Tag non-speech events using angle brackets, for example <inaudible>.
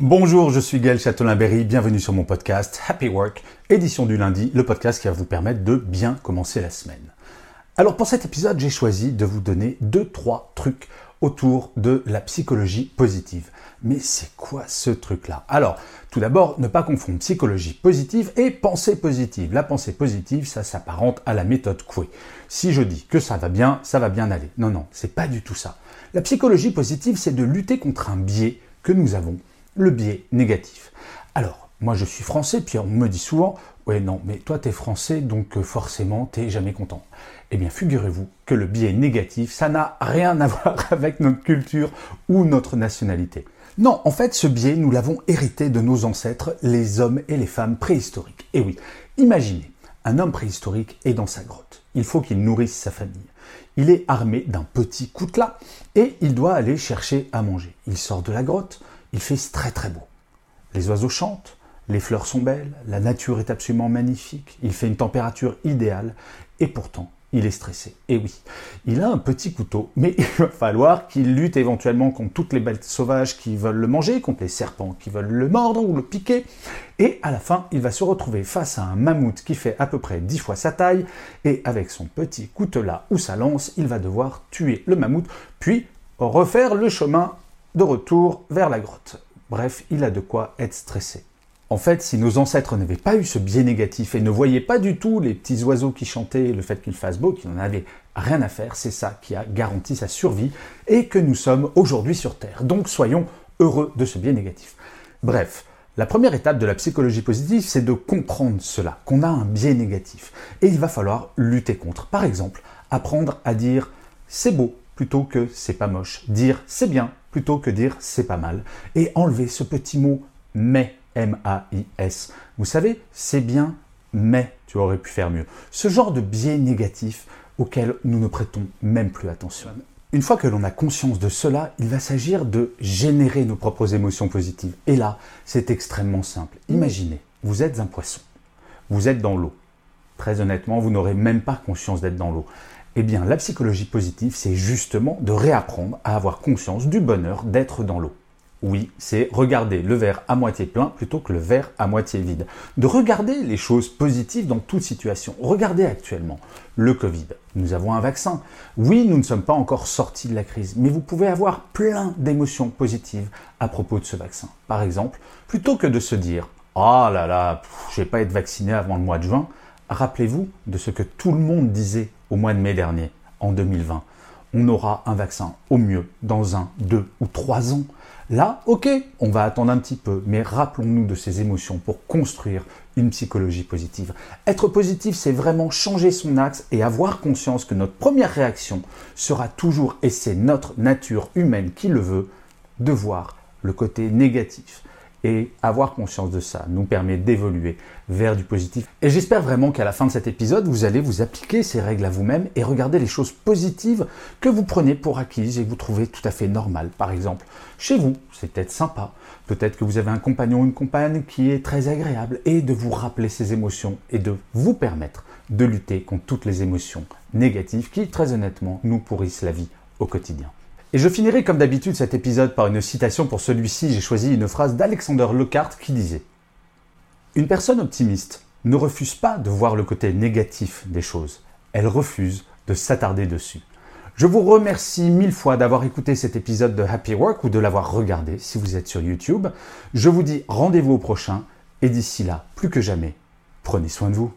Bonjour, je suis Gaël Châtelain-Berry, bienvenue sur mon podcast Happy Work, édition du lundi, le podcast qui va vous permettre de bien commencer la semaine. Alors pour cet épisode, j'ai choisi de vous donner deux trois trucs autour de la psychologie positive. Mais c'est quoi ce truc-là? Alors, tout d'abord, ne pas confondre psychologie positive et pensée positive. La pensée positive, ça s'apparente à la méthode Coué. Si je dis que ça va bien, ça va bien aller. Non, non, c'est pas du tout ça. La psychologie positive, c'est de lutter contre un biais que nous avons le biais négatif. Alors, moi je suis français, puis on me dit souvent, ouais non, mais toi t'es français, donc euh, forcément t'es jamais content. Eh bien, figurez-vous que le biais négatif, ça n'a rien à <laughs> voir avec notre culture ou notre nationalité. Non, en fait, ce biais, nous l'avons hérité de nos ancêtres, les hommes et les femmes préhistoriques. Et oui, imaginez, un homme préhistorique est dans sa grotte. Il faut qu'il nourrisse sa famille. Il est armé d'un petit coutelas et il doit aller chercher à manger. Il sort de la grotte, il fait très très beau. Les oiseaux chantent, les fleurs sont belles, la nature est absolument magnifique, il fait une température idéale, et pourtant, il est stressé. Et oui, il a un petit couteau, mais <laughs> il va falloir qu'il lutte éventuellement contre toutes les bêtes sauvages qui veulent le manger, contre les serpents qui veulent le mordre ou le piquer, et à la fin, il va se retrouver face à un mammouth qui fait à peu près 10 fois sa taille, et avec son petit couteau-là ou sa lance, il va devoir tuer le mammouth, puis refaire le chemin de retour vers la grotte. Bref, il a de quoi être stressé. En fait, si nos ancêtres n'avaient pas eu ce biais négatif et ne voyaient pas du tout les petits oiseaux qui chantaient, le fait qu'il fasse beau, qu'ils n'en avaient rien à faire, c'est ça qui a garanti sa survie et que nous sommes aujourd'hui sur Terre. Donc soyons heureux de ce biais négatif. Bref, la première étape de la psychologie positive, c'est de comprendre cela, qu'on a un biais négatif. Et il va falloir lutter contre. Par exemple, apprendre à dire c'est beau plutôt que c'est pas moche. Dire c'est bien plutôt que dire c'est pas mal. Et enlever ce petit mot mais, M-A-I-S. Vous savez, c'est bien, mais tu aurais pu faire mieux. Ce genre de biais négatif auquel nous ne prêtons même plus attention. Une fois que l'on a conscience de cela, il va s'agir de générer nos propres émotions positives. Et là, c'est extrêmement simple. Imaginez, vous êtes un poisson. Vous êtes dans l'eau. Très honnêtement, vous n'aurez même pas conscience d'être dans l'eau. Eh bien, la psychologie positive, c'est justement de réapprendre à avoir conscience du bonheur d'être dans l'eau. Oui, c'est regarder le verre à moitié plein plutôt que le verre à moitié vide. De regarder les choses positives dans toute situation. Regardez actuellement le Covid. Nous avons un vaccin. Oui, nous ne sommes pas encore sortis de la crise, mais vous pouvez avoir plein d'émotions positives à propos de ce vaccin. Par exemple, plutôt que de se dire Oh là là, je vais pas être vacciné avant le mois de juin, rappelez-vous de ce que tout le monde disait au mois de mai dernier, en 2020. On aura un vaccin au mieux dans un, deux ou trois ans. Là, ok, on va attendre un petit peu, mais rappelons-nous de ces émotions pour construire une psychologie positive. Être positif, c'est vraiment changer son axe et avoir conscience que notre première réaction sera toujours, et c'est notre nature humaine qui le veut, de voir le côté négatif. Et avoir conscience de ça nous permet d'évoluer vers du positif. Et j'espère vraiment qu'à la fin de cet épisode, vous allez vous appliquer ces règles à vous-même et regarder les choses positives que vous prenez pour acquises et que vous trouvez tout à fait normales. Par exemple, chez vous, c'est peut-être sympa. Peut-être que vous avez un compagnon ou une compagne qui est très agréable et de vous rappeler ces émotions et de vous permettre de lutter contre toutes les émotions négatives qui, très honnêtement, nous pourrissent la vie au quotidien. Et je finirai comme d'habitude cet épisode par une citation pour celui-ci. J'ai choisi une phrase d'Alexander Lockhart qui disait Une personne optimiste ne refuse pas de voir le côté négatif des choses. Elle refuse de s'attarder dessus. Je vous remercie mille fois d'avoir écouté cet épisode de Happy Work ou de l'avoir regardé si vous êtes sur YouTube. Je vous dis rendez-vous au prochain et d'ici là, plus que jamais, prenez soin de vous.